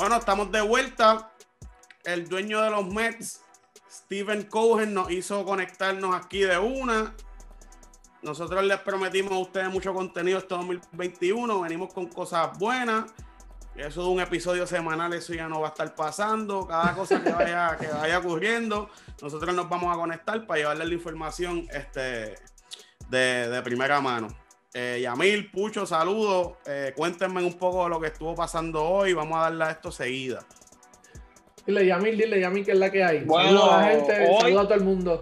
Bueno, estamos de vuelta. El dueño de los Mets, Steven Cohen, nos hizo conectarnos aquí de una. Nosotros les prometimos a ustedes mucho contenido este 2021. Venimos con cosas buenas. Eso de un episodio semanal, eso ya no va a estar pasando. Cada cosa que vaya, ocurriendo, nosotros nos vamos a conectar para llevarles la información este, de, primera mano. Eh, Yamil, Pucho, saludos. Eh, cuéntenme un poco de lo que estuvo pasando hoy. Vamos a darle a esto seguida. Dile, Yamil, dile, Yamil, que es la que hay. Bueno, a la gente, hoy, a todo el mundo.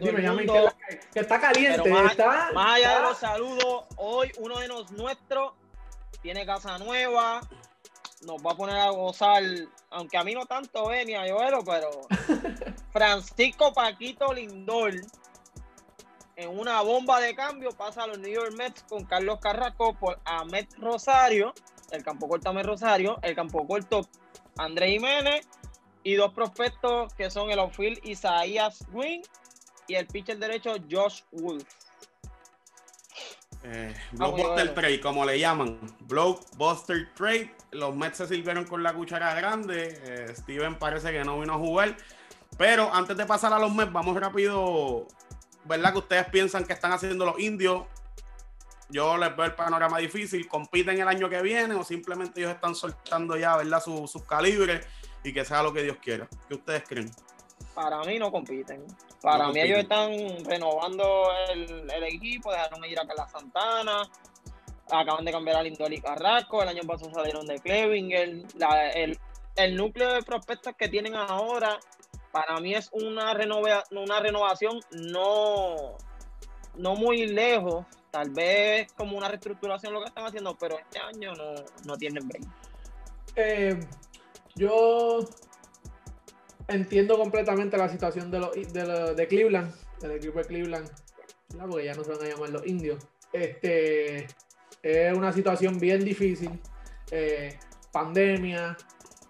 dime, Yamil, que, que, está caliente. Más, está, más allá de los saludos, hoy uno de los nuestros tiene casa nueva, nos va a poner a gozar, aunque a mí no tanto ve ni a Joelo, pero Francisco Paquito Lindor en una bomba de cambio pasa a los New York Mets con Carlos Carrasco por Ahmed Rosario, el campo corto Ahmed Rosario, el campo corto André Jiménez y dos prospectos que son el outfield Isaías Green y el pitcher derecho Josh Wolf. Eh, blockbuster Trade, como le llaman. Blockbuster Trade. Los Mets se sirvieron con la cuchara grande. Eh, Steven parece que no vino a jugar. Pero antes de pasar a los Mets, vamos rápido. ¿Verdad que ustedes piensan que están haciendo los indios? Yo les veo el panorama difícil. ¿Compiten el año que viene o simplemente ellos están soltando ya, ¿verdad? Sus, calibres y que sea lo que Dios quiera? ¿Qué ustedes creen? Para mí no compiten. Para mí ellos están renovando el, equipo, dejaron ir a Carla Santana, acaban de cambiar a Lindor y Carrasco, el año pasado salieron de Clevinger, el, núcleo de prospectos que tienen ahora, para mí es una, una renovación no, no muy lejos, tal vez como una reestructuración lo que están haciendo, pero este año no, no tienen break. Eh, yo entiendo completamente la situación de, los, de, Cleveland, del equipo de Cleveland, porque ya no se van a llamar los indios. Este, es una situación bien difícil. Eh, pandemia,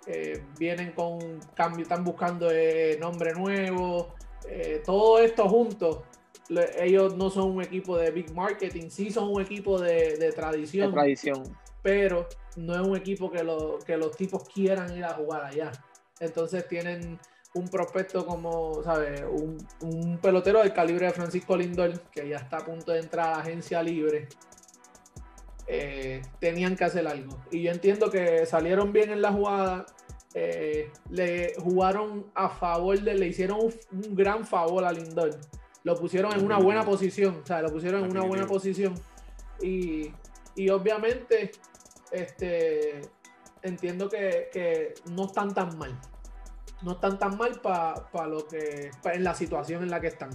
eh, vienen con cambio, están buscando eh, nombre nuevo. todo esto juntos. ellos no son un equipo de big marketing, sí son un equipo de, tradición. tradición. Pero no es un equipo que, que los tipos quieran ir a jugar allá. Entonces tienen un prospecto como, ¿sabes? Un, pelotero del calibre de Francisco Lindor, que ya está a punto de entrar a agencia libre. Eh, tenían que hacer algo. Y yo entiendo que salieron bien en la jugada. Eh, le jugaron a favor de, le hicieron un, gran favor a Lindor. Lo pusieron en una buena posición. O sea, lo pusieron en una buena posición. Y, y obviamente, este, entiendo que, no están tan mal. No están tan mal para lo que en la situación en la que están.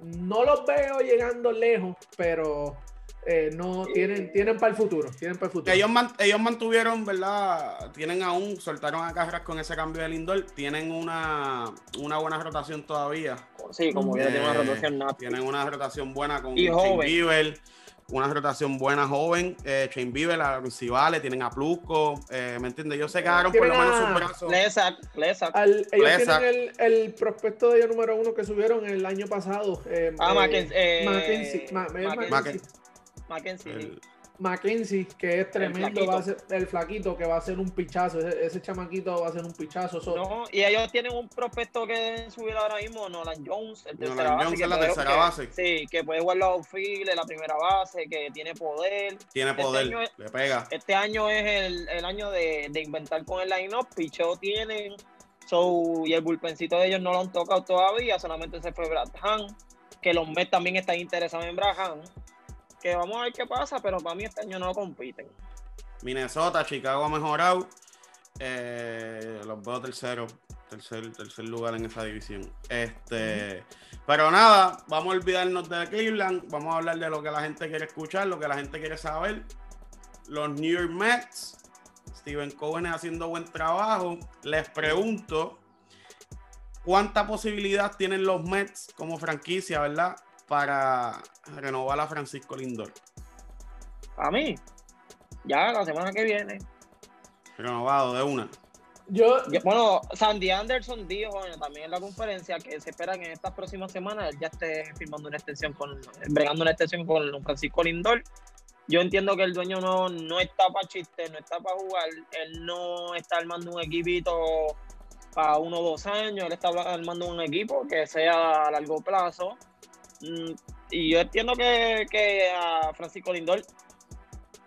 no los veo llegando lejos, pero eh, no tienen, tienen para el futuro. Tienen para el futuro. Ellos, ellos mantuvieron, ¿verdad? Tienen aún, soltaron a Carras con ese cambio de Lindor. Tienen una, una buena rotación todavía. Sí, como que tienen una eh, rotación Tienen una rotación buena con Bieber una rotación buena joven. Eh, Shane Bieber, Civale, tienen a Plusco, eh, ¿me entiendes? Ellos se quedaron por lo menos un brazo. Lesac, Lesac. ellos tienen el, el, prospecto de ellos número uno que subieron el año pasado. Eh, ah, Mackenzie. Eh, Mackenzie. Mackenzie. Mackenzie, que es tremendo, va a ser el flaquito que va a ser un pichazo, ese, chamaquito va a ser un pichazo. No, y ellos tienen un prospecto que deben subir ahora mismo, Nolan Jones, el tercera base. Jones es la tercera base. sí, que puede jugar los outfield, la primera base, que tiene poder. Tiene este poder, le pega. Este año es el, el año de, de, inventar con el line-up, picheo tienen, so, y el bullpencito de ellos no lo han tocado todavía, solamente se fue Brad Han, que los Mets también están interesados en Brad Han que vamos a ver qué pasa, pero para mí este año no compiten. Minnesota, Chicago ha mejorado. Eh, los veo tercero, tercer, tercer lugar en esa división. Este, pero nada, vamos a olvidarnos de Cleveland, vamos a hablar de lo que la gente quiere escuchar, lo que la gente quiere saber. Los New York Mets, Steven Cohen haciendo buen trabajo. Les pregunto, ¿cuánta posibilidad tienen los Mets como franquicia, verdad? Para renovar a Francisco Lindor? A mí, ya la semana que viene. Renovado de una. Yo, bueno, Sandy Anderson dijo también en la conferencia que se espera que en estas próximas semanas él ya esté firmando una extensión con, bregando una extensión con Francisco Lindor. yo entiendo que el dueño no, no está para chiste, no está para jugar, él no está armando un equipito para uno o dos años, él está armando un equipo que sea a largo plazo. Mm, y yo entiendo que, que a Francisco Lindor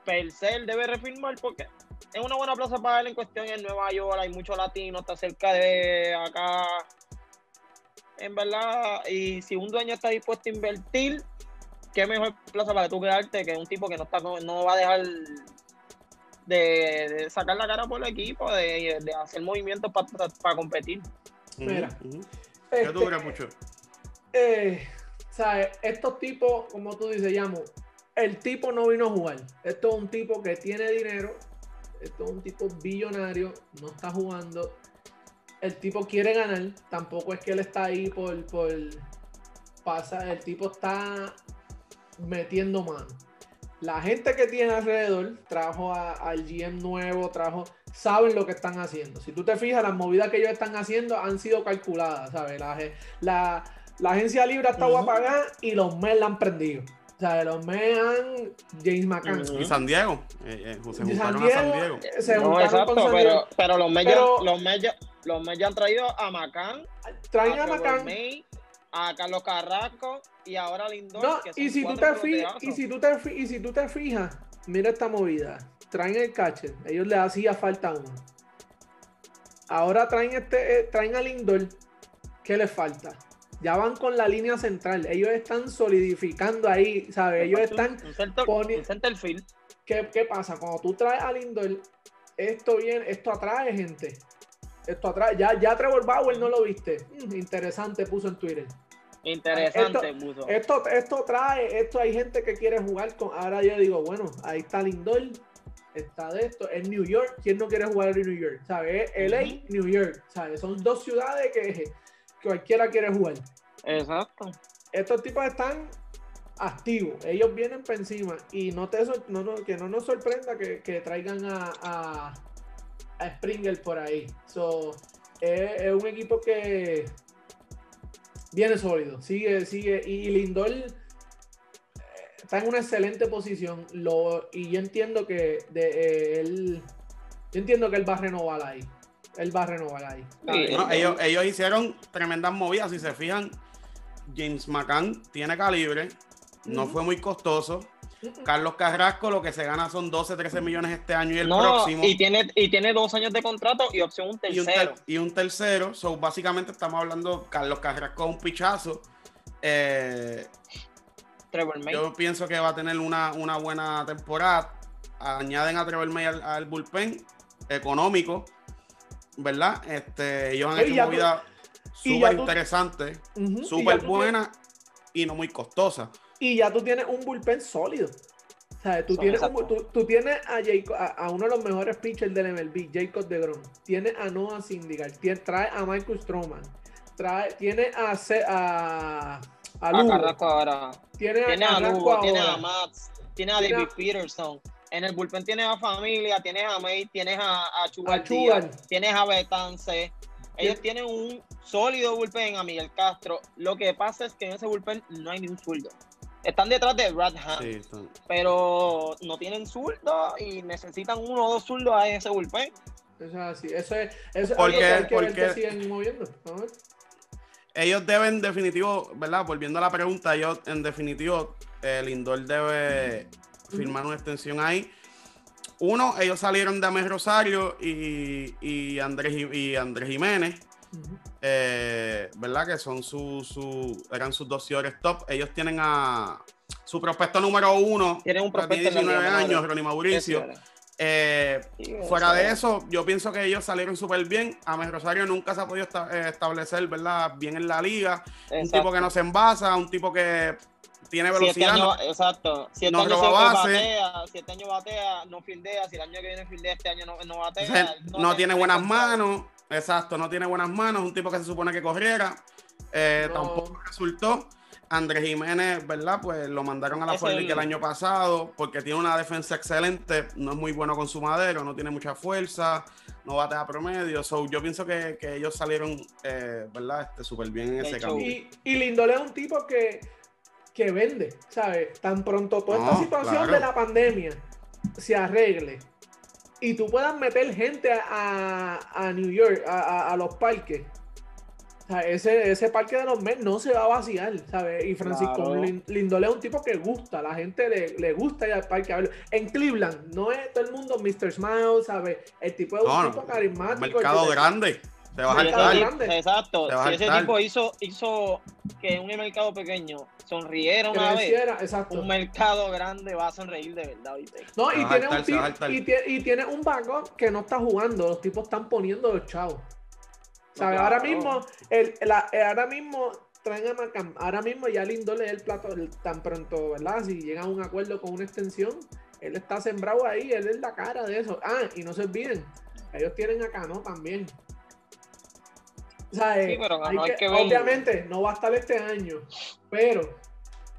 per se debe refirmar porque es una buena plaza para él en cuestión en Nueva York, hay muchos latinos, está cerca de acá. En verdad, y si un dueño está dispuesto a invertir, qué mejor plaza para tú quedarte que un tipo que no está no va a dejar de, sacar la cara por el equipo, de, hacer movimientos para competir. Mira, ¿qué tú crees mucho? Eh, estos tipos, como tú dices, llamo, el tipo no vino a jugar. Esto es un tipo que tiene dinero, esto es un tipo billonario, no está jugando. El tipo quiere ganar, tampoco es que él está ahí por, por pasa, el tipo está metiendo mano. La gente que tiene alrededor trajo al GM nuevo, trajo, saben lo que están haciendo. Si tú te fijas, las movidas que ellos están haciendo han sido calculadas, ¿sabes? La, agencia libre ha estado a pagar y los Mets la han prendido. O sea, los Mets han James McCann. Y San Diego. Eh, eh, se San Diego, San Diego. Se no, exacto, con San Diego. Pero, los Mets los, los han traído a McCann. Traen a, a McCann a Carlos Carrasco y ahora Lindor. No, y, si tú te fijas, y, si tú te y si tú te fijas, mira esta movida. Traen el catcher, ellos le hacía falta uno. Ahora traen este, eh, traen a Lindor, ¿qué les falta? Ya van con la línea central. Ellos están solidificando ahí, ¿sabes? Ellos están poniendo. ¿Qué, ¿Qué pasa? Cuando tú traes a Lindor, esto viene, esto atrae gente. Esto atrae. Ya, ya Trevor Bauer no lo viste. Mm, interesante, puso en Twitter. Interesante, esto, Esto, trae, esto hay gente que quiere jugar con. Ahora yo digo, bueno, ahí está Lindor, está de esto, en New York, ¿quién no quiere jugar en New York? ¿Sabes? LA, New York, ¿sabes? Son dos ciudades que, cualquiera quiere jugar. Exacto. Estos tipos están activos, ellos vienen por encima y no te no, que no nos sorprenda que, traigan a, a, a, Springer por ahí. So, es un equipo que viene sólido, sigue, sigue. Y Lindor eh, está en una excelente posición. Lo, y yo entiendo que de, eh, él. Yo entiendo que él va a renovar ahí. Él va a renovar ahí. ellos, ellos hicieron tremendas movidas. Si se fijan, James McCann tiene calibre. No fue muy costoso. Carlos Carrasco lo que se gana son 12, 13 millones este año y el próximo. Y tiene, y tiene dos años de contrato y opción un tercero. Y un, tercero. So, básicamente estamos hablando, Carlos Carrasco un pichazo. Eh, yo pienso que va a tener una, buena temporada. Añaden a Trevor May al, bullpen económico, ¿verdad? Este, ellos han hecho una vida súper interesante, súper buena y no muy costosa y ya tú tienes un bullpen sólido. O sea, tú, tienes, tú, tienes a, a, uno de los mejores pitchers del MLB, Jacob de Grom. Tienes a Noah Syndergaard. Trae a Michael Stroman. Trae, tiene a, a, a, Lugo. ahora. Tiene, tiene a, Lugo, tiene a Max, tiene a David Peterson. En el bullpen tienes a Familia, tienes a May, tienes a, a Chugal, tienes a Betance. Ellos tienen un sólido bullpen a Miguel Castro. Lo que pasa es que en ese bullpen no hay ni un sueldo. Están detrás de Brad pero no tienen zurdo y necesitan uno o dos zurdos a ese bullpen. Eso es así. Eso es, eso porque, siguen moviendo. Ellos deben, definitivo, ¿verdad? Volviendo a la pregunta, ellos, en definitivo, el Lindor debe firmar una extensión ahí. Uno, ellos salieron de Amés Rosario y, y, Andrés, y Andrés Jiménez. Eh, ¿Verdad? Que son su, su, eran sus dos señores top. Ellos tienen a su prospecto número uno. Tienen un prospecto de 19 años, Ronnie Mauricio. Eh, fuera de eso, yo pienso que ellos salieron súper bien. Ames Rosario nunca se ha podido eh, establecer, ¿verdad? Bien en la liga. Un tipo que no se envasa, un tipo que tiene velocidad. exacto. Si no años batea, si este año batea, no fildea. Si el año que viene fildea, este año no, no batea. no, tiene buenas manos. Exacto, no tiene buenas manos. Un tipo que se supone que corriera. Eh, tampoco resultó. Andrés Jiménez, ¿verdad? Pues lo mandaron a la Ford el... el año pasado porque tiene una defensa excelente, no es muy bueno con su madero, no tiene mucha fuerza, no bate a promedio. So, yo pienso que, ellos salieron, eh, ¿verdad? Este, súper bien en ese camino. Y, y Lindole es un tipo que que vende, ¿sabes? Tan pronto toda esta situación claro. de la pandemia se arregle y tú puedas meter gente a, a New York, a, a- a los parques. O sea, ese, ese parque de los Mets no se va a vaciar, ¿sabes? Y Francisco Claro. Lin- Lindole es un tipo que gusta, la gente le, le gusta ir al parque a verlo. En Cleveland, no es todo el mundo Mr. Smile, ¿sabes? El tipo es un No, tipo carismático. Un mercado que- grande. Se va a grande. Exacto. Si ese tipo hizo, hizo que un mercado pequeño sonriera una vez, exacto. un mercado grande va a sonreír de verdad, ¿viste? No, y tiene, un y, y tiene un backup que no está jugando. Los tipos están poniendo los chavos. ¿Sabes? claro. Ahora mismo, el, la- eh, ahora mismo traen a Macam. Ahora mismo ya Lindole es el plato el- tan pronto, ¿verdad? Si llegan a un acuerdo con una extensión, él está sembrado ahí, él es la cara de eso. Ah, y no se olviden, ellos tienen a Cano también. ¿Sabes? Sí, pero Cano Hay hay que- que verlo. obviamente no va a estar este año, pero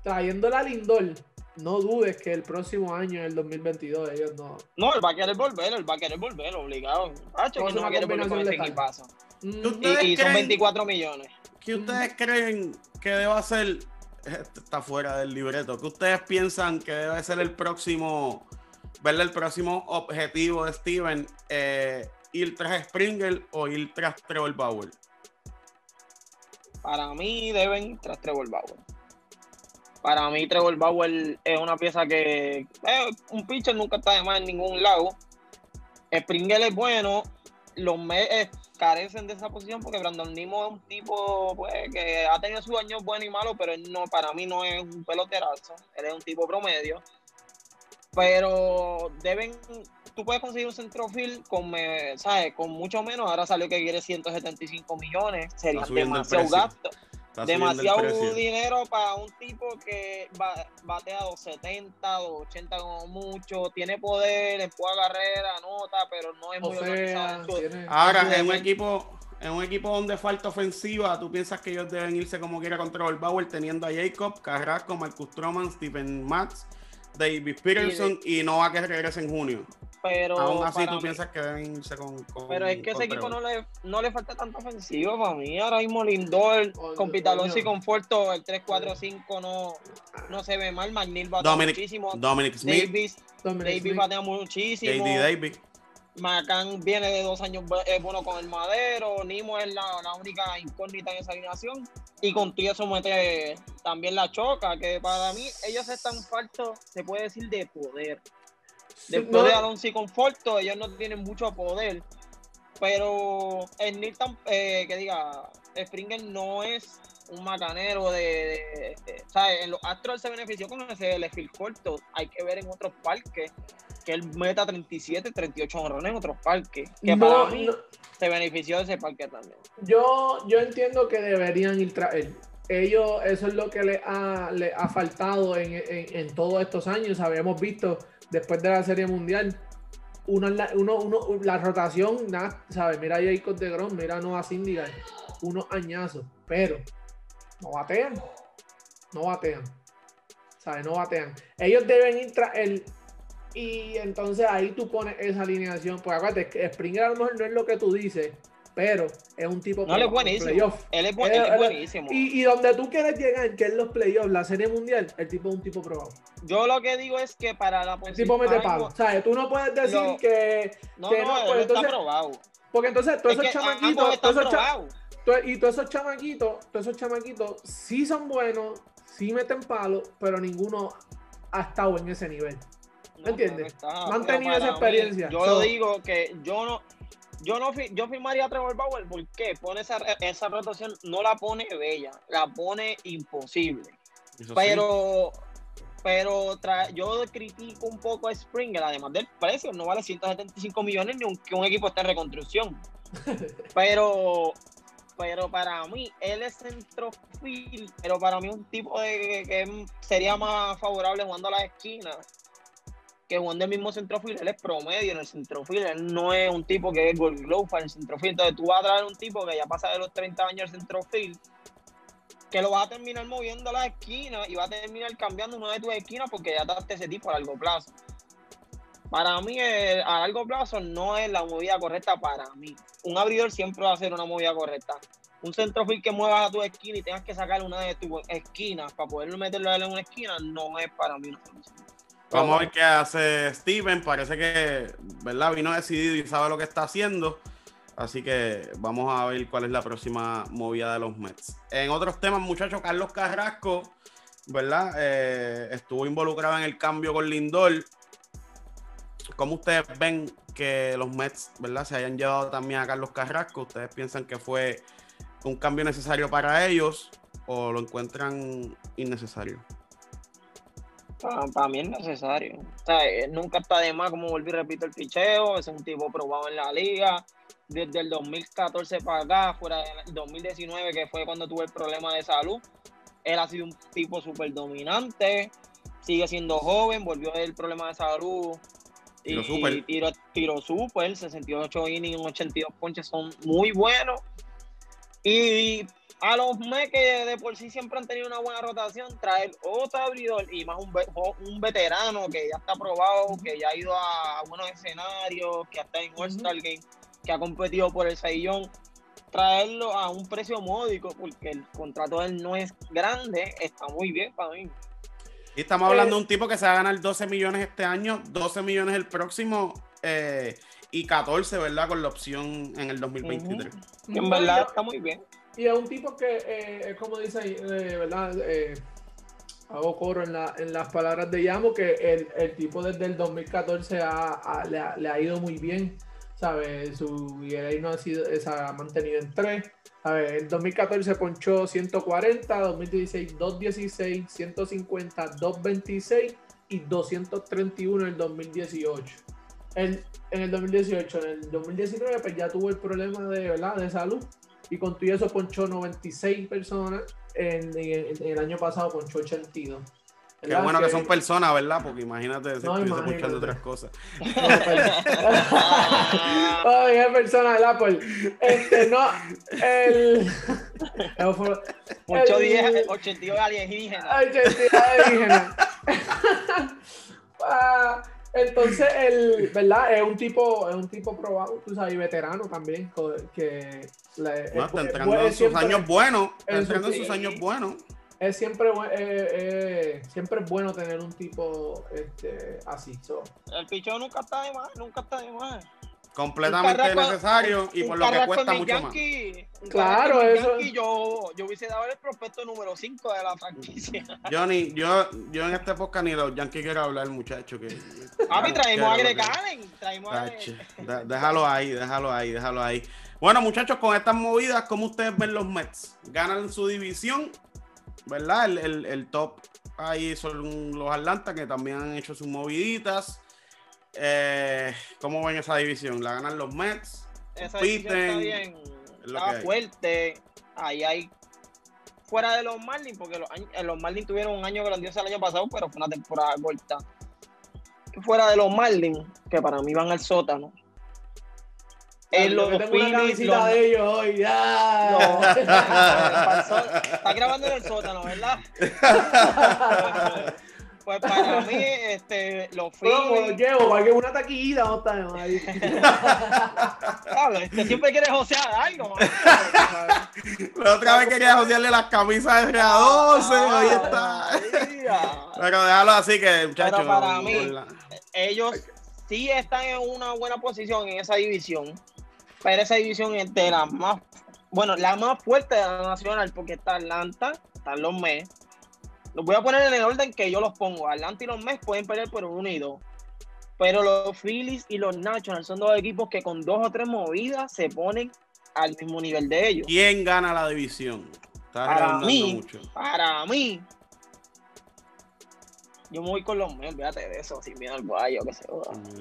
trayéndola a Lindol, no dudes que el próximo año, el 2022, ellos no. No, él va a querer volver, él va a querer volver, obligado. Hacho, Vamos a que no una va a querer volver con combinación ese letal. equipazo. ¿Ustedes Y, y son creen- 24 millones. ¿Qué ustedes creen que deba ser? Esto está fuera del libreto. ¿Qué ustedes piensan que debe ser el próximo, verle el próximo objetivo de Steven? eh, ¿Ir tras Springer o ir tras Trevor Bauer? Para mí deben ir tras Trevor Bauer. Para mí Trevor Bauer es una pieza que eh, un pitcher nunca está de más en ningún lado. Springer es bueno, los Mets carecen de esa posición porque Brandon Nimo es un tipo pues, que ha tenido sus años buenos y malos, pero él no, para mí no es un peloterazo, él es un tipo promedio. Pero deben, tú puedes conseguir un centrofield con, eh, ¿sabes? con mucho menos. Ahora salió que quiere 175 millones, sería el demasiado gasto Está el demasiado dinero para un tipo que ba- batea 270, 280 como mucho, tiene poder, empuja carrera, anota, pero no es O muy organizado. sea, tiene- Ahora, en un bien. equipo, en un equipo donde falta ofensiva, ¿tú piensas que ellos deben irse como quiera contra Trevor Bauer, teniendo a Jacob, Carrasco, Marcus Stroman, Stephen Matz, David Peterson y no va a que regrese en junio? Pero Aún así, tú mí- piensas que deben irse con. con- pero es que ese equipo no le, no le falta tanta ofensiva para mí. Ahora mismo Lindor, con Pitalonsi y coño. con Forto, el 3-4-5 no, no se ve mal. McNeil batea Dominic, muchísimo. Dominic Smith, Davis, Dominic Davis Smith. batea muchísimo. JD Davis. Macán viene de dos años es bueno con el madero, Nimo es la, la única incógnita en esa alineación y con todo eso mete también la choca, que para mí ellos están faltos, se puede decir, de poder. Después No, de Alonso y Conforto, ellos no tienen mucho poder, pero el Nilton, eh, que diga, Springer no es un macanero de, de- de- ¿sabes? En los Astros se benefició con ese el corto, hay que ver en otros parques que él meta 37, 38 honrones en otros parques, que no, para mí no, se benefició de ese parque también. yo, yo entiendo que deberían ir tras él. Ellos, eso es lo que le ha, le ha faltado en, en- en todos estos años. Habíamos visto después de la Serie Mundial, uno, uno, la rotación, nada, ¿sabes? Mira a Jacob de Grom, mira a Noah Syndergaard, unos añazos, pero no batean, no batean, ¿sabes? No batean. Ellos deben ir tras él. Y entonces ahí tú pones esa alineación. Pues acuérdate, Springer a lo mejor no es lo que tú dices, pero es un tipo No, él es buenísimo. Él es, bu- Él- él es él- buenísimo. Y, y donde tú quieres llegar, que es los playoffs, la serie mundial, el tipo es un tipo probado. Yo lo que digo es que para la El posición. tipo mete mismo- O sea, tú no puedes decir No. que. No, que no, no, pues está entonces- probado. Porque entonces todos Es esos chamaquitos, todos esos, cha- y todos esos chamaquitos, todos esos chamaquitos sí son buenos, sí meten palo, pero ninguno ha estado en ese nivel. No, entiendes? está. No han tenido esa mí, experiencia. yo So- digo que yo no. Yo no yo firmaría a Trevor Bauer porque pone esa, esa rotación, no la pone bella, la pone imposible. Eso sí. Pero, pero tra- yo critico un poco a Springer, además del precio, no vale 175 millones ni un, que un equipo esté en reconstrucción. pero, pero para mí, él es centrofield, pero para mí un tipo de que sería más favorable jugando a la esquina que jugando el mismo centrofield, él es promedio en el centrofield, él no es un tipo que es gold glove en el centrofield, entonces tú vas a traer un tipo que ya pasa de los 30 años el centrofield, que lo vas a terminar moviendo a la esquina y va a terminar cambiando una de tus esquinas porque ya trataste ese tipo a largo plazo. Para mí, a largo plazo no es la movida correcta para mí. Un abridor siempre va a ser una movida correcta. un centrofil que muevas a tu esquina y tengas que sacar una de tus esquinas para poder meterlo en una esquina, no es para mí una solución. Vamos a ver qué hace Steven. Parece que, ¿verdad? Vino decidido y sabe lo que está haciendo. Así que vamos a ver cuál es la próxima movida de los Mets. En otros temas, muchachos, Carlos Carrasco, ¿verdad? Eh, estuvo involucrado en el cambio con Lindor. ¿Cómo ustedes ven que los Mets, ¿verdad? Se hayan llevado también a Carlos Carrasco. ¿Ustedes piensan que fue un cambio necesario para ellos o lo encuentran innecesario? Para, mí es necesario. O sea, eh, nunca está de más, como volví y repito, el picheo. Es un tipo probado en la liga. Desde el 2014 para acá, fuera del 2019, que fue cuando tuve el problema de salud, él ha sido un tipo súper dominante. Sigue siendo joven, volvió del problema de salud. Tiro y Tiro, tiro super, 68 innings, 82 ponches son muy buenos. Y a los Mets que de por sí siempre han tenido una buena rotación, traer otro abridor y más un, un veterano que ya está probado, que ya ha ido a, buenos escenarios, que está en All-Star Game, que ha competido por el Saiyón, traerlo a un precio módico, porque el contrato de él no es grande, está muy bien para mí. Y estamos hablando de un tipo que se va a ganar 12 millones este año, 12 millones el próximo eh, y 14, ¿verdad? Con la opción en el 2023. En verdad está muy bien. Y es un tipo que, eh, es como dice, eh, ¿verdad? Eh, hago coro en, las palabras de Yamo, que el, tipo desde el 2014 le, ha, ido muy bien, ¿sabes? Su ahí no ha sido, se ha mantenido en 3. En el 2014 ponchó 140, 2016 216, 150, 226 y 231 en el 2018. En, en el 2018, en el 2019 pues ya tuvo el problema de, ¿verdad? de salud y con todo eso ponchó 96 personas. En, el año pasado ponchó 82. Qué bueno que, son personas, ¿verdad? Porque imagínate si no, escuchando otras cosas. Ay, es persona, ¿verdad? Pues, este, no, el... 82 alienígenas. 82 alienígenas. Entonces, el, ¿verdad? Es un tipo, es un tipo probado, tú sabes, y veterano también, que le, no, está entrando en sus años buenos, está entrando en sus años buenos. Es siempre, eh, eh, siempre es bueno tener un tipo este, así. El pichón nunca está de más, nunca está de más completamente necesario y por lo que cuesta mucho más. Claro, eso. yo, yo hubiese dado el prospecto número 5 de la franquicia. Johnny, yo, yo en esta época ni los Yankees quiero hablar, muchacho. Que, a mí traemos a Greg Traemos a Déjalo ahí, déjalo ahí, déjalo ahí. Bueno, muchachos, con estas movidas, ¿cómo ustedes ven los Mets? Ganan su división, ¿verdad? El, el, el top ahí son los Atlanta, que también han hecho sus moviditas. Eh, ¿Cómo ven esa división? ¿La ganan los Mets? Esa división está bien. Está fuerte. Ahí hay. Fuera de los Marlins, porque los, eh, los Marlins tuvieron un año grandioso el año pasado, pero fue una temporada corta. Fuera de los Marlins, que para mí van al sótano. En los tengo Phillies, una de ellos hoy, ya. está grabando en el sótano, ¿verdad? Pues para mí, este, los Phillies. lo llevo, para que una taquillita no está ahí. Este, siempre quieres josear algo. La otra vez quería josearle las camisas de RA12, ah, ahí está. Pero déjalo así que, muchachos. Pero para mí, ellos sí están en una buena posición en esa división. Pero esa división es de la más, bueno, la más fuerte de la nacional, porque está Atlanta, están los Mets los voy a poner en el orden que yo los pongo. Atlanta y los Mets pueden pelear por uno y dos. Pero los Phillies y los Nationals son dos equipos que con dos o tres movidas se ponen al mismo nivel de ellos. ¿Quién gana la división? para mí, para mí, yo me voy con los Mets, fíjate de eso, sin miedo al guayo, que se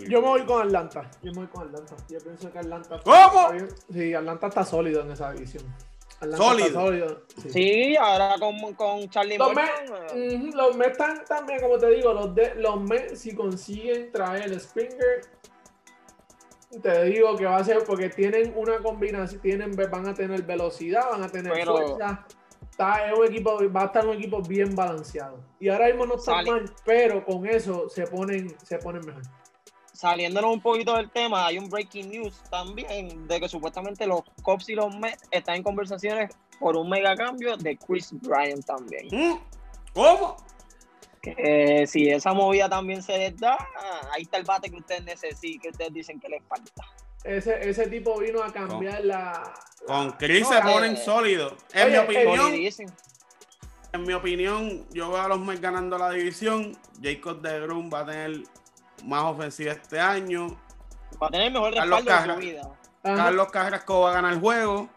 Yo me voy con Atlanta. Yo me voy con Atlanta. Yo pienso que Atlanta. ¿Cómo? sí, Atlanta está sólido en esa división. Sólido. Sí. ahora con, con Charlie los Mets, los Mets están también, como te digo, los, de, los Mets si consiguen traer el Springer, te digo que va a ser porque tienen una combinación, tienen, van a tener velocidad, van a tener fuerza. Está, es un equipo, va a estar un equipo bien balanceado. Y ahora mismo no está mal, pero con eso se ponen, se ponen mejor. Saliéndonos un poquito del tema, hay un breaking news también de que supuestamente los Cops y los Mets están en conversaciones por un mega cambio de Chris Bryant también. ¿Mm? ¿Cómo? Que eh, si esa movida también se les da, ahí está el bate que ustedes necesitan, que ustedes dicen que les falta. Ese, ese tipo vino a cambiar la, Con Chris no, se eh, ponen sólidos. En mi opinión, Sonidísimo. en mi opinión, yo veo a los Mets ganando la división. Jacob de Grum va a tener más ofensiva este año. Va a tener el mejor Carlos respaldo de Carra. su vida. Ajá. Carlos Carrasco va a ganar el juego.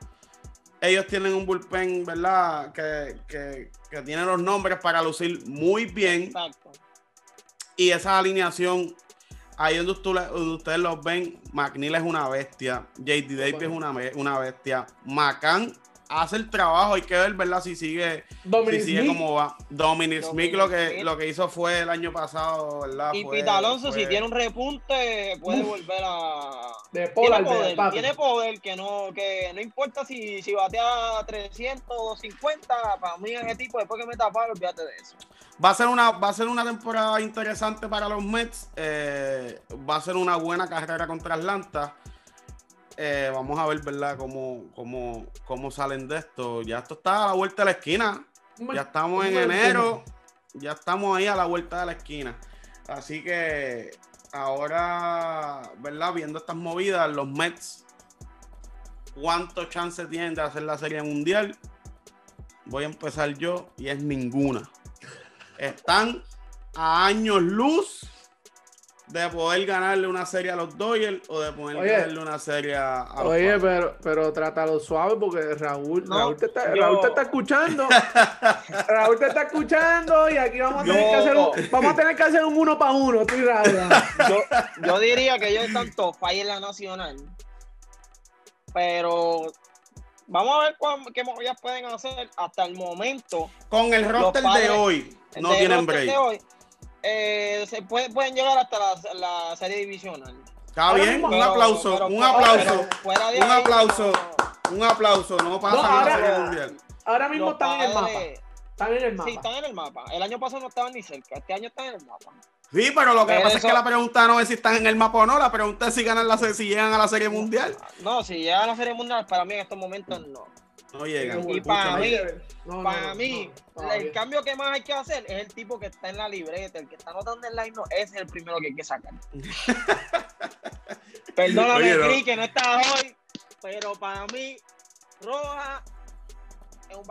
Ellos tienen un bullpen, ¿verdad? Que, que, que tiene los nombres para lucir muy bien. Exacto. Y esa alineación, ahí donde, ustedes los ven, McNeil es una bestia. JD Davis es una, una bestia. McCann hace el trabajo. Hay que ver, ¿verdad? Si sigue, Dominic si sigue como va. Dominic Smith lo que, Smith. lo que hizo fue el año pasado, ¿verdad? Y Fue- Pete Alonso, fue- si tiene un repunte, puede Uf. volver a. de Tiene de poder, tiene poder que no, que no importa si, si batea 350, para mí ese tipo, después que me tapara, olvídate de eso. Va a ser una, va a ser una temporada interesante para los Mets. eh, va a ser una buena carrera contra Atlanta. Eh, vamos a ver, ¿verdad? Cómo, cómo, cómo salen de esto. Ya esto está a la vuelta de la esquina. Ya estamos en enero. Ya estamos ahí a la vuelta de la esquina. Así que ahora, ¿verdad? Viendo estas movidas, los Mets, ¿cuántos chances tienen de hacer la serie mundial? Voy a empezar yo y es ninguna. Están a años luz de poder ganarle una serie a los Dodgers o de poder Oye. ganarle una serie a, a los Oye, Padres. pero, pero trátalo suave porque Raúl, No, Raúl, te está, yo- Raúl te está escuchando. Raúl te está escuchando y aquí vamos a tener Yo- que hacer un, vamos a tener que hacer un uno para uno, tú y Raúl. Yo, yo diría que ellos están top five en la nacional. Pero vamos a ver cuán- qué movidas pueden hacer hasta el momento. Con el roster de hoy, no tienen roster break. Eh, se puede- pueden llegar hasta la, la serie divisional. Está Ahora bien, mismo- un Pero- aplauso, pero un aplauso, pero fuera de un ahí, aplauso. no, un aplauso, no pasa No, en la ahora- serie mundial. Ahora mismo están en el mapa. Están en el mapa. Sí, están en el mapa. El año pasado no estaban ni cerca. Este año están en el mapa. Sí, pero lo que Pero pasa es que la pregunta no es si están en el mapa o no, la pregunta es si ganan la si llegan a la serie mundial. No, si llegan a la serie mundial, para mí en estos momentos no. No llegan. Y para mí- No, para no, mí, no, el cambio que más hay que hacer es el tipo que está en la libreta, el que está anotando el line, no, ese es el primero que hay que sacar. Perdóname, Oye, no. Cris, que no estás hoy, pero para mí, Roja es un.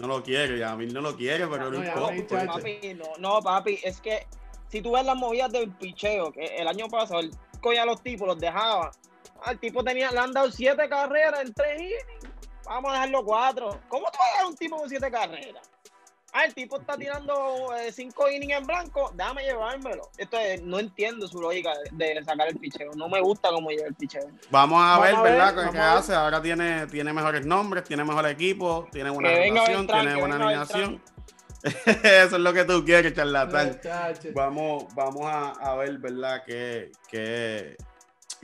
No lo quiere, Yamil no lo quiere, pero no No, ya, importa. Papi, no, no, papi, es que si tú ves las movidas del picheo, que el año pasado él cogía a los tipos, los dejaba. El tipo tenía, le han dado siete carreras en tres innings. Vamos a dejarlo cuatro. ¿Cómo tú vas a dejar a un tipo con siete carreras? Ah, el tipo está tirando eh, cinco innings en blanco, déjame llevármelo. Esto es- no entiendo su lógica de, de sacar el picheo. No me gusta cómo lleva el picheo. Vamos a Vamos ver, a ver, ¿verdad? ¿Qué- vamos ¿Qué a ver. hace? Ahora tiene, tiene mejores nombres, tiene mejor equipo, tiene buena Que Beltrán, tiene que buena alineación. Eso es lo que tú quieres, charlatán. Vamos, vamos a, a ver, ¿verdad? ¿Qué, qué,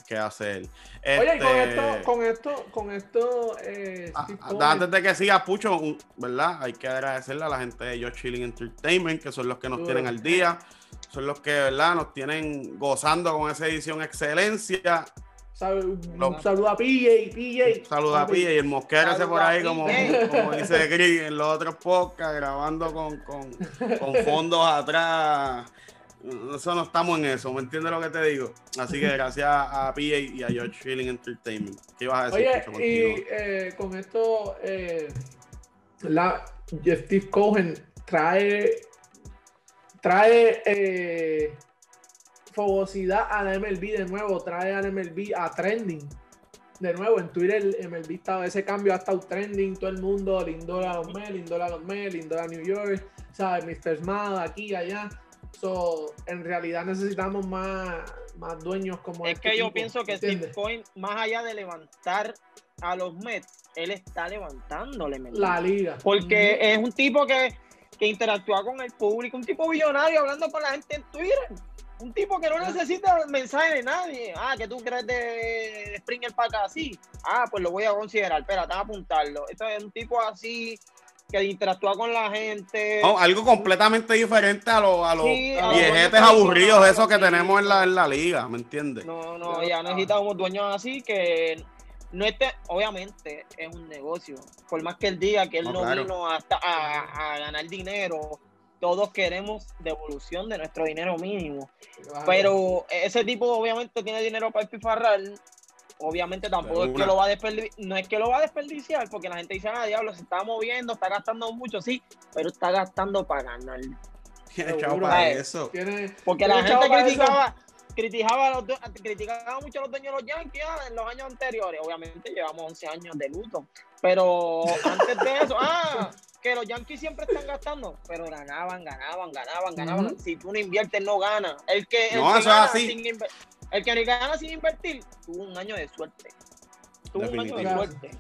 qué hacer? Oye, y con Este, esto, con esto, con esto, eh, ah, ah, antes de que siga Pucho, un- ¿verdad? Hay que agradecerle a la gente de Yo Chilling Entertainment, que son los que nos Duro. tienen al día, son los que, ¿verdad? Nos tienen gozando con esa edición excelencia. Sal- Lo- un saludo a PJ, PJ. Saluda a y el mosquero ese por Saluda ahí, como, PJ. como dice Gris en los otros podcasts, grabando con, con, con fondos atrás. Eso no estamos en eso, ¿me entiendes lo que te digo? Así que gracias a PJ y a George Feeling Entertainment. ¿Qué ibas a decir? Oye, Pucho, y eh, con esto, eh, la, Steve Cohen trae, trae eh, fogosidad a la MLB de nuevo, trae a la MLB a trending. De nuevo, en Twitter MLB estaba, ese cambio ha estado trending, todo el mundo, Lindora a los Mets, Lindora a los Mets, Lindora a New York, ¿sabes? Mr. Smad aquí, allá. So, en realidad necesitamos más, más dueños como Es este que yo tipo, pienso que ¿entiendes? Steve Cohen, más allá de levantar a los Mets, él está levantándole. ¿me La liga. Porque es un tipo que, que interactúa con el público, un tipo billonario hablando con la gente en Twitter. Un tipo que no necesita mensaje de nadie. Ah, que tú crees de, de Springer para acá así. Ah, pues lo voy a considerar. Espera, te voy a apuntarlo. Esto es un tipo así que interactúa con la gente. No, algo completamente diferente a, lo- a los Sí, a los viejetes aburridos esos que tenemos en la, en la liga, ¿me entiendes? No, no, Ya necesitamos dueños así que no esté, obviamente es un negocio. Por más que él diga que él No, no, claro. vino hasta a, a ganar dinero, todos queremos devolución de nuestro dinero mínimo. Claro. Pero ese tipo obviamente tiene dinero para espifarrar. Obviamente tampoco es que lo va a desperdiciar, no es que lo va a desperdiciar, porque la gente dice, ah, diablo, se está moviendo, está gastando mucho, sí, pero está gastando para ganar. Chavo, Seguro. para eso. Tiene, Porque tiene la gente criticaba, criticaba, a los criticaba mucho a los dueños de los Yankees ah, en los años anteriores. Obviamente llevamos 11 años de luto. Pero antes de eso, ah, que los Yankees siempre están gastando, pero ganaban, ganaban, ganaban, ganaban. Si tú no inviertes, no ganas. El que, el No, que eso es gana así. El que gana sin invertir, tuvo un año de suerte. Tuvo un año de suerte.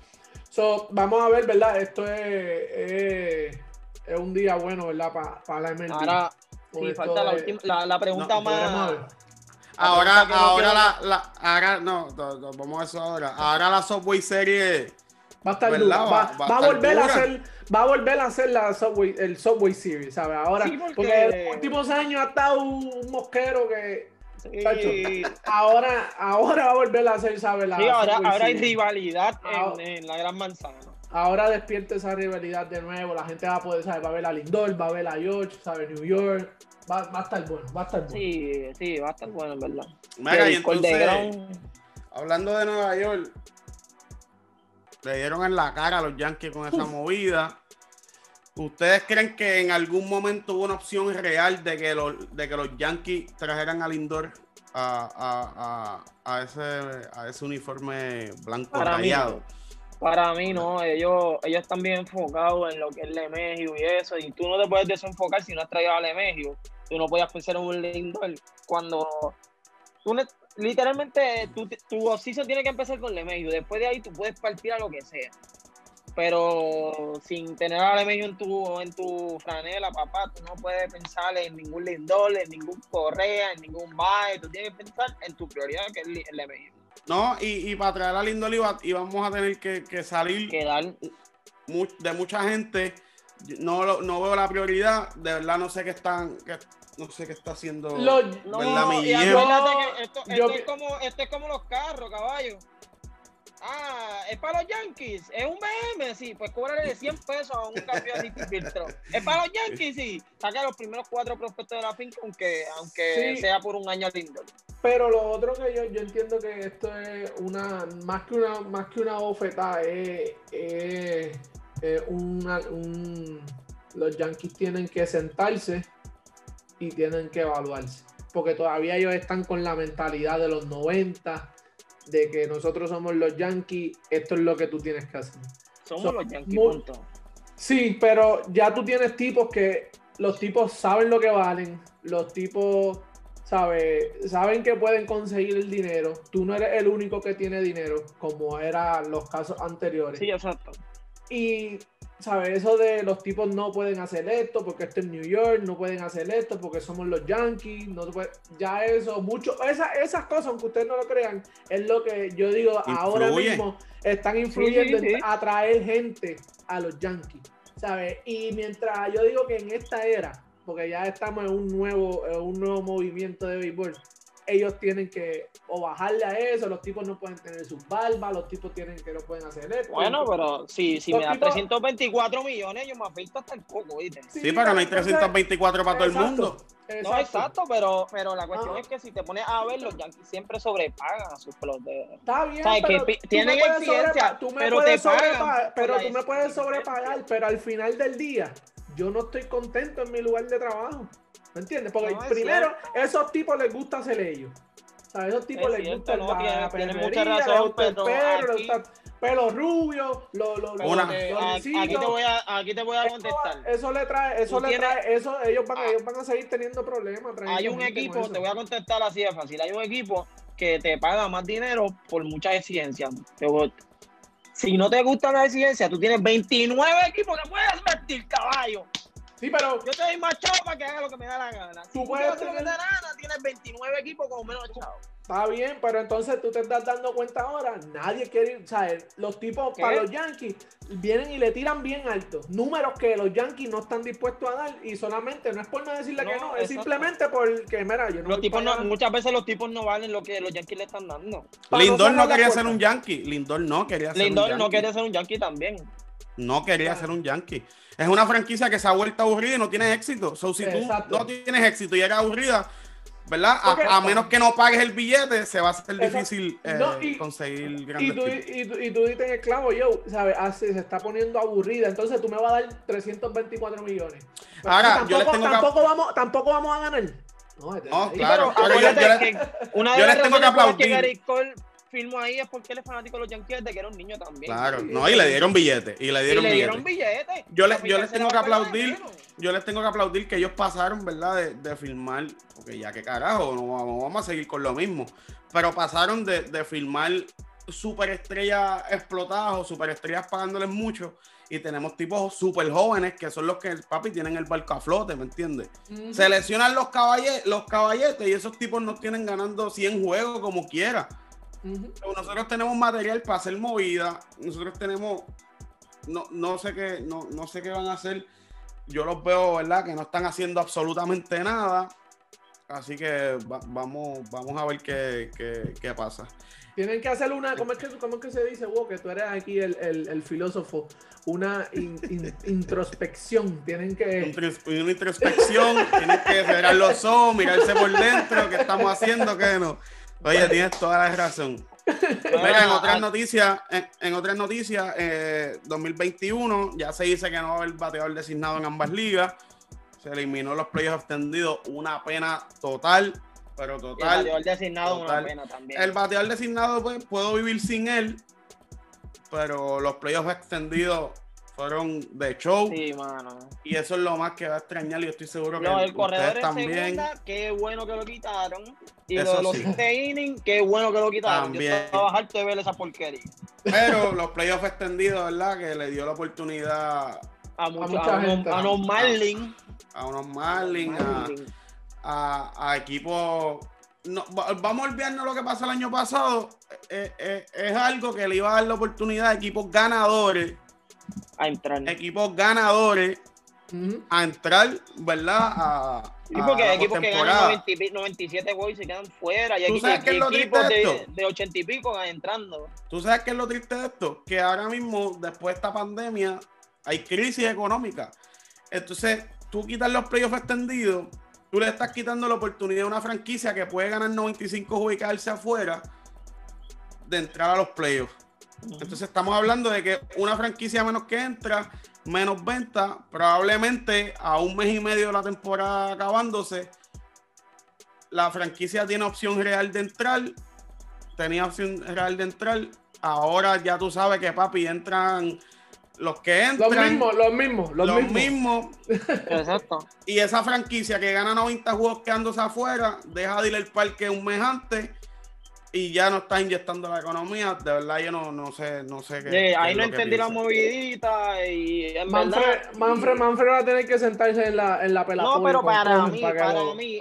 So, vamos a ver, ¿verdad? Esto es, es, es un día bueno, ¿verdad? Para la MLB. Ahora, sí, esto falta la, última, la, la pregunta No, más. Ahora, ahora la, la, ahora, no, no, no, vamos a eso ahora. Ahora la Subway Series, Va a estar dura. Va- Va, va a va a estar volver a hacer, va a volver a hacer la Subway, el Subway Series, ¿sabes? Ahora, Sí, porque- porque... en los últimos años ha estado un mosquero que Sí. ahora, ahora va a volver a hacer, ¿sabes? La Sí, ahora, hay rivalidad en, en la Gran Manzana. Ahora despierta esa rivalidad de nuevo, la gente va a poder, ¿sabes? Va a ver a Lindor, va a ver a George, ¿sabes? New York, va, va a estar bueno, va a estar bueno. Sí, sí, va a estar bueno, en verdad. mira, y el entonces, hablando de Nueva York, le dieron en la cara a los Yankees con esa movida. ¿Ustedes creen que en algún momento hubo una opción real de que los, de que los Yankees trajeran a Lindor a, a, a, a ese, a ese uniforme blanco Para mí, rayado? Para mí no, ellos, ellos están bien enfocados en lo que es Lemegio y eso, y tú no te puedes desenfocar si no has traído a Lemegio. Tú no podías pensar en un Lindor cuando tú ne- literalmente tu, tu tiene que empezar con Lemegio, después de ahí tú puedes partir a lo que sea. Pero sin tener a Lemegio en tu, en tu franela, papá, tú no puedes pensar en ningún Lindor, en ningún Correa, en ningún Bae, tú tienes que pensar en tu prioridad que es Li- Lemegio. No, y, y para traer a Lindor iba- íbamos a tener que, que salir Quedar de mucha gente. No, lo- no veo la prioridad. De verdad no sé qué están, qué- no sé qué está haciendo. Lo- No, ¿Verdad, mi y que esto, Yo esto pi- es como, esto es como los carros, caballo. Ah, es para los Yankees, es un BM, sí, pues cóbrale 100 pesos a un cambio de filtro. Es para los Yankees, sí. Saca los primeros cuatro prospectos de la finca, aunque, aunque Sí. sea por un año lindo. Pero lo otro que yo, yo entiendo que esto es una, más que una, más que una bofetada, es, es- es una, un, los Yankees tienen que sentarse y tienen que evaluarse. Porque todavía ellos están con la mentalidad de los 90, de que nosotros somos los Yankees, esto es lo que tú tienes que hacer. Somos So- los Yankees, muy- punto. Sí, pero ya tú tienes tipos que los tipos saben lo que valen, los tipos sabe, saben que pueden conseguir el dinero. Tú no eres el único que tiene dinero, como eran los casos anteriores. Sí, exacto. Y, ¿sabes? Eso de los tipos no pueden hacer esto porque esto es New York, no pueden hacer esto porque somos los Yankees, no puede- ya eso, mucho, esa- esas cosas, aunque ustedes no lo crean, es lo que yo digo ahora mismo, están influyendo sí, sí. en atraer gente a los Yankees, ¿sabes? Y mientras yo digo que en esta era, porque ya estamos en un nuevo, en un nuevo movimiento de béisbol, ellos tienen que o bajarle a eso, los tipos no pueden tener sus barbas, los tipos tienen que no pueden hacer esto. Bueno, pero si, si me da tipos- 324 millones, yo me afecto hasta el coco, ¿viste? Sí, pero no hay entonces- 324 para todo el Exacto, mundo. No, exacto, pero, pero la cuestión Ah. es que si te pones a ver, los Yankees siempre sobrepagan a sus peloteros. Está bien, ¿Sabes? pero Que tienen pero te pagan pero tú me puedes sobrepagar, pero al final del día yo no estoy contento en mi lugar de trabajo. ¿Me entiendes? Porque No, es primero, esos tipos les gusta hacer ellos. O sea, esos tipos Es les cierto, gusta no, la, tiene- la tiene perrería, mucha les razón, pero les aquí- gusta pelo rubio, los Una- a- aquí, te voy a, aquí te voy a Eso- contestar. Eso le trae, eso le tienes- trae, eso ellos van, Ah. ellos van a seguir teniendo problemas. Hay un equipo, eso. te voy a contestar así de fácil. Hay un equipo que te paga más dinero por muchas exigencias. Te voy- Si no te gustan las exigencias, tú tienes 29 equipos que puedes vestir, caballo. Sí, pero Yo te doy más chavo para que haga lo que me da la gana. Si Tú puedes hacer lo que te da la gana, tienes 29 equipos con menos chavo. Está bien, pero entonces tú te estás dando cuenta ahora, nadie quiere ir, ¿sabes? Los tipos ¿Qué? para los Yankees vienen y le tiran bien alto. Números que los Yankees no están dispuestos a dar y solamente, no es por no decirle que No, es simplemente porque, mira, yo no Los tipos no, muchas veces los tipos no valen lo que los Yankees le están dando. Lindor no quería ser un Yankee. Lindor no quería ser un Lindor Yankee. no quiere ser un Yankee también. No quería ser un Yankee. Es una franquicia que se ha vuelto aburrida y no tiene éxito. So, si tú no tienes éxito y eres aburrida, ¿verdad? A, menos que no pagues el billete, se va a hacer difícil eh, No, y- conseguir Y grandes y, tú, y tú diste en el clavo, yo, ¿sabes? Así se está poniendo aburrida. Entonces tú me vas a dar 324 millones. Pero Ahora, sí, yo les tampoco, tengo que- tampoco, vamos, tampoco vamos a ganar. No, este- No, claro. pero yo- yo le- que una de yo las les tengo que que aplaudir. Firmó ahí es porque él es fanático de los Yankees de que era un niño también. Claro, Sí, no, y le dieron billete. Y le Y dieron le billete. dieron billetes. Yo les- yo les tengo que aplaudir. Yo les tengo que aplaudir que ellos pasaron, ¿verdad? De, de filmar, porque ya que carajo, no vamos, vamos a seguir con lo mismo. Pero pasaron de, de filmar superestrellas explotadas o superestrellas pagándoles mucho. Y tenemos tipos súper jóvenes que son los que el papi tienen el barco a flote, ¿me entiendes? Ujú. Se lesionan los, caballe- los caballetes y esos tipos nos tienen ganando 100 juegos como quiera. Nosotros tenemos material para hacer movida. Nosotros tenemos. No, no sé qué, no, no sé qué van a hacer. Yo los veo, ¿verdad? Que no están haciendo absolutamente nada. Así que va- vamos, vamos a ver qué, qué- qué pasa. Tienen que hacer una, ¿cómo es que, cómo es que se dice, Wo? Que tú eres aquí el, el- el filósofo. Una in- in- introspección. Tienen que. Una introspección, tienes que cerrar los ojos, mirarse por dentro, qué estamos haciendo, qué no. Oye, tienes toda la razón. Mira, en otras noticias, en, en otras noticias, eh, 2021 ya se dice que no va a haber bateador designado en ambas ligas. Se eliminó los playoffs extendidos, una pena total, pero y el total. bateador designado una total. pena también. El bateador designado, pues, puedo vivir sin él, pero los playoffs extendidos fueron de show Sí, mano. y eso es lo más que va a extrañar y yo estoy seguro que No, el corredor ustedes en también. segunda, qué bueno que lo quitaron. Y Eso lo de los sí. siete innings, qué bueno que lo quitaron. También. Yo estaba harto de ver esa porquería. Pero los playoffs extendidos, ¿verdad? Que le dio la oportunidad A, mucha a, unos- gente. a unos Marlins. a unos Marlins, a, a, a equipos. No, va- vamos a olvidarnos lo que pasó el año pasado. Eh, eh, es algo que le iba a dar la oportunidad a equipos ganadores, A entrar. equipos ganadores, a entrar, ¿verdad? A, Sí, porque hay equipos que ganan postemporada. 90 y pi- 97 goles y se quedan fuera. Y ¿Tú hay sabes y- qué es lo y triste equipos de de, esto? de 80 y pico entrando. ¿Tú sabes qué es lo triste de esto? Que ahora mismo, después de esta pandemia, hay crisis económica. Entonces, tú quitas los playoffs extendidos, tú le estás quitando la oportunidad a una franquicia que puede ganar 95 juegos y quedarse afuera de entrar a los playoffs. Entonces, estamos hablando de que una franquicia menos que entra, menos venta, probablemente a un mes y medio de la temporada acabándose, la franquicia tiene opción real de entrar, tenía opción real de entrar, ahora ya tú sabes que papi entran los que Los entran, mismos, los mismos, los, los mismos. mismos, Exacto. y esa franquicia que gana 90 juegos quedándose afuera, deja de ir al parque un mes antes y ya no está inyectando la economía. De verdad, yo no, no sé, no sé qué. Qué ahí es no lo que entendí la movidita y en Manfred, verdad. Manfred, Manfred va a tener que sentarse en la, en la pelada. No, pero para mí, para, para, que lo- mí,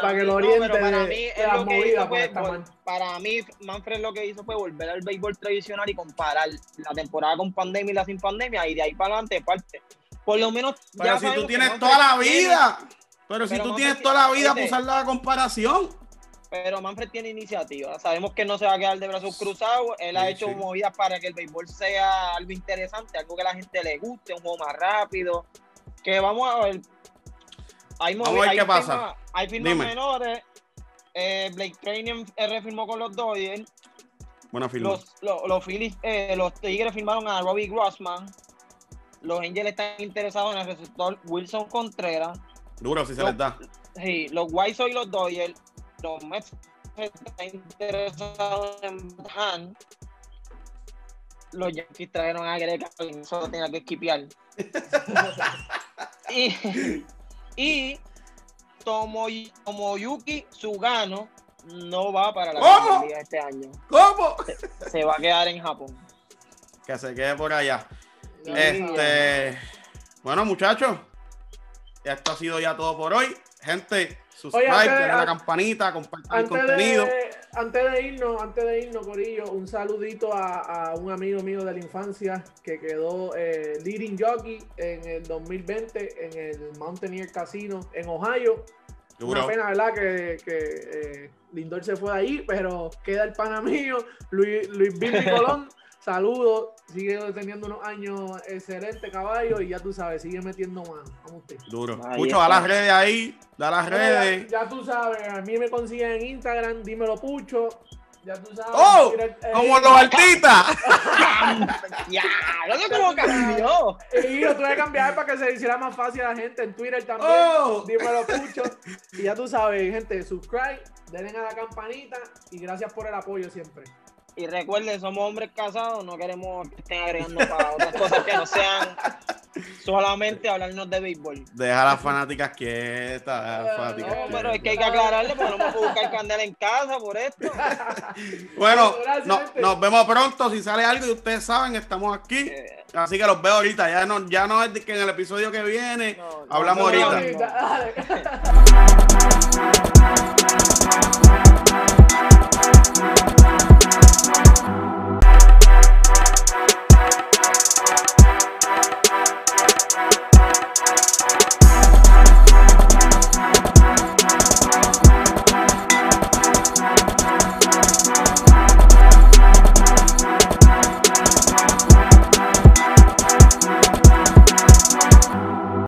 para que lo oriente pero para de- mí, lo que hizo fue, mal. para mí, Manfred lo que hizo fue volver al béisbol tradicional y comparar la temporada con pandemia y la sin pandemia y de ahí para adelante parte. Por lo menos Pero ya si tú tienes toda la vida, pero si Pero tú tienes tiene- toda la vida para oíste. usar la comparación. Pero Manfred tiene iniciativa. Sabemos que no se va a quedar de brazos cruzados. Él ha hecho sí. movidas para que el béisbol sea algo interesante, algo que a la gente le guste, un juego más rápido. Que vamos a ver. Hay Vamos a movidas, ver qué hay pasa. firmas- hay firmas Dime. menores. Eh, Blake Training eh, firmó con los Dodgers. Buena firma. Los, los, los Phillies, eh, los Tigres firmaron a Robbie Grossman. Los Angels están interesados en el receptor Wilson Contreras. Duro si se les da. Sí, los White Sox y los Dodgers, los Mets están interesados en Han. Los Yankees trajeron a Greg Allen, eso lo tenía que esquipear. y y Tomoy- Tomoyuki Sugano no va para la este año. ¿Cómo? Se va a quedar en Japón. Que se quede por allá. Este, bueno, muchachos, esto ha sido ya todo por hoy. Gente, Subscribe, dale a la campanita, compartir el contenido. antes de irnos, antes de irnos, Corillo, un saludito a, un amigo mío de la infancia que quedó eh, leading jockey en el 2020 en el Mountaineer Casino en Ohio. Una pena, ¿verdad? Que, que eh, Lindor se fue de ahí, pero queda el pana mío, Luis, Luis Billy Colón. Saludos, sigue teniendo unos años excelente caballo y ya tú sabes, sigue metiendo mano. Vamos usted. Duro. Mucho, da las redes ahí, da las redes. Ya, tú sabes, a mí me consiguen en Instagram, dímelo Pucho. Ya tú sabes. ¡Oh! ¡Como los artistas! ¡Ya! ¿No sé cómo cambió? Y yo tuve que cambiar para que se hiciera más fácil a la gente en Twitter también. ¡Oh! Dímelo Pucho. Y ya tú sabes, gente, subscribe, denle a la campanita y gracias por el apoyo siempre. Y recuerden, somos hombres casados, no queremos que estén agregando para otras cosas que no sean solamente hablarnos de béisbol. Deja a las fanáticas quietas. no, pero es que hay que aclararle porque no a buscar candela en casa por esto. bueno, nos vemos pronto. Si sale algo y ustedes saben, estamos aquí. Eh. Así que los veo ahorita. Ya no, ya no es que en el episodio que viene hablamos ahorita.